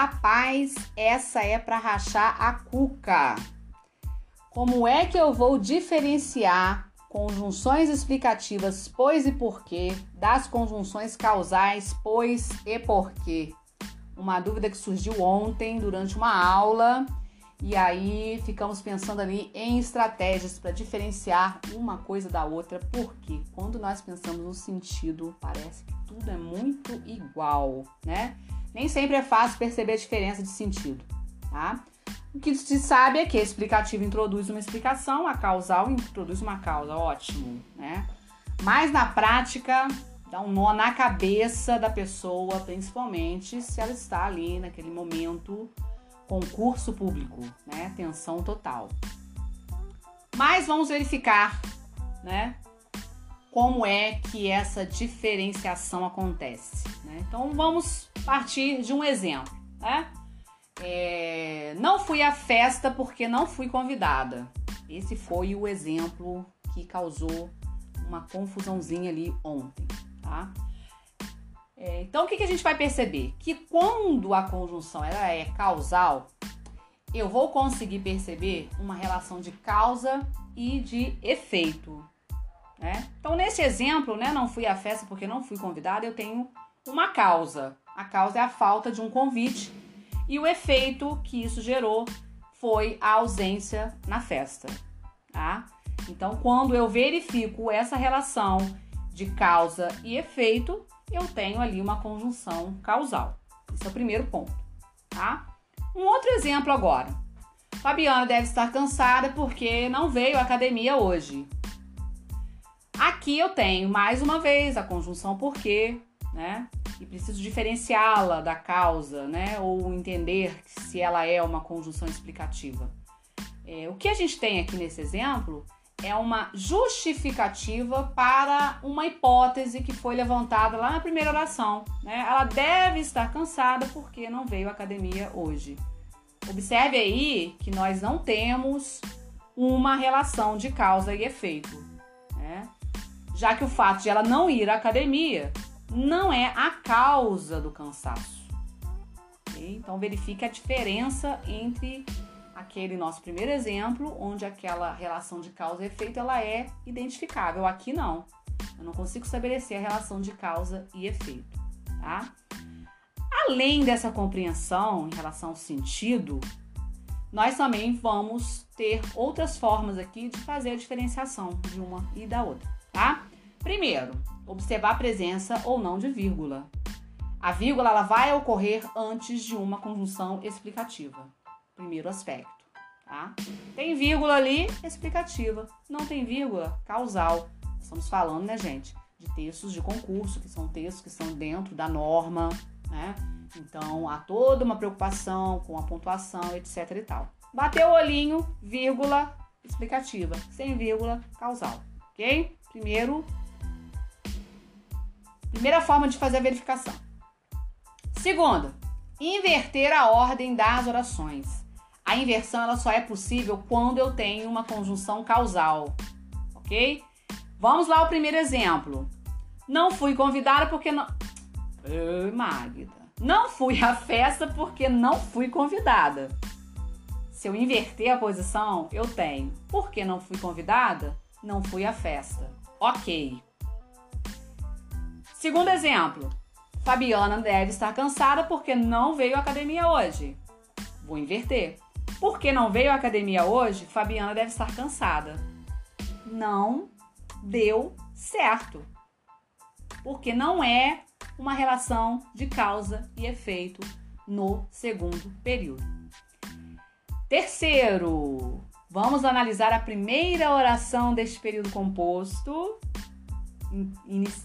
Rapaz, essa é para rachar a cuca. Como é que eu vou diferenciar conjunções explicativas pois e porquê das conjunções causais pois e porquê? Uma dúvida que surgiu ontem durante uma aula e aí ficamos pensando ali em estratégias para diferenciar uma coisa da outra, porque quando nós pensamos no sentido, parece que tudo é muito igual, né? Nem sempre é fácil perceber a diferença de sentido, tá? O que se sabe é que a explicativa introduz uma explicação, a causal introduz uma causa, ótimo, né? Mas na prática, dá um nó na cabeça da pessoa, principalmente se ela está ali naquele momento concurso público, né? Tensão total. Mas vamos verificar, né? Como é que essa diferenciação acontece? Né? Então vamos partir de um exemplo, né? É, não fui à festa porque não fui convidada. Esse foi o exemplo que causou uma confusãozinha ali ontem, tá? É, então, o que, que, a gente vai perceber? Que quando a conjunção ela é causal, eu vou conseguir perceber uma relação de causa e de efeito. Né? Então, nesse exemplo, né, não fui à festa porque não fui convidada, eu tenho uma causa. A causa é a falta de um convite e o efeito que isso gerou foi a ausência na festa. Tá? Então, quando eu verifico essa relação de causa e efeito, eu tenho ali uma conjunção causal. Esse é o primeiro ponto, tá? Um outro exemplo agora. Fabiana deve estar cansada porque não veio à academia hoje. Aqui eu tenho mais uma vez a conjunção porque, né? E preciso diferenciá-la da causa, né? Ou entender se ela é uma conjunção explicativa. É, o que a gente tem aqui nesse exemplo é uma justificativa para uma hipótese que foi levantada lá na primeira oração. Né? Ela deve estar cansada porque não veio à academia hoje. Observe aí que nós não temos uma relação de causa e efeito, né? já que o fato de ela não ir à academia não é a causa do cansaço. Okay? Então verifique a diferença entre aquele nosso primeiro exemplo, onde aquela relação de causa e efeito ela é identificável. Aqui não. Eu não consigo estabelecer a relação de causa e efeito, tá? Além dessa compreensão em relação ao sentido, nós também vamos ter outras formas aqui de fazer a diferenciação de uma e da outra, tá? Primeiro, observar a presença ou não de vírgula. A vírgula ela vai ocorrer antes de uma conjunção explicativa primeiro aspecto, tá? Tem vírgula ali, explicativa. Não tem vírgula, causal. Estamos falando, né, gente, de textos de concurso, que são textos que são dentro da norma, né? Então, há toda uma preocupação com a pontuação, etc e tal. Bateu o olhinho, vírgula, explicativa. Sem vírgula, causal. Ok? Primeiro, primeira forma de fazer a verificação. Segunda, inverter a ordem das orações. A inversão ela só é possível quando eu tenho uma conjunção causal, ok? Vamos lá ao primeiro exemplo. Não fui convidada porque não. Ei, Magda. Não fui à festa porque não fui convidada. Se eu inverter a posição, eu tenho. Porque não fui convidada? Não fui à festa. Ok. Segundo exemplo. Fabiana deve estar cansada porque não veio à academia hoje. Vou inverter. Porque não veio à academia hoje, Fabiana deve estar cansada. Não deu certo. Porque não é uma relação de causa e efeito no segundo período. Terceiro, vamos analisar a primeira oração deste período composto,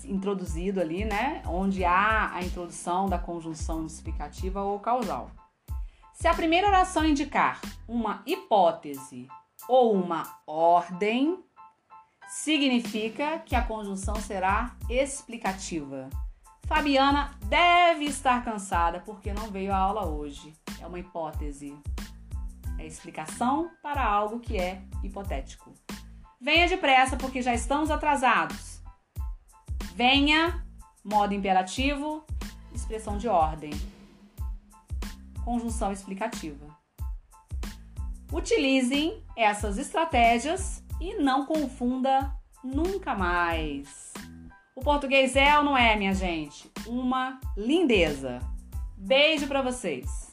introduzido ali, né? Onde há a introdução da conjunção explicativa ou causal. Se a primeira oração indicar uma hipótese ou uma ordem, significa que a conjunção será explicativa. Fabiana deve estar cansada porque não veio à aula hoje. É uma hipótese. É explicação para algo que é hipotético. Venha depressa porque já estamos atrasados. Venha, modo imperativo, expressão de ordem. conjunção explicativa. Utilizem essas estratégias e não confunda nunca mais. O português é ou não é, minha gente? Uma lindeza. Beijo para vocês.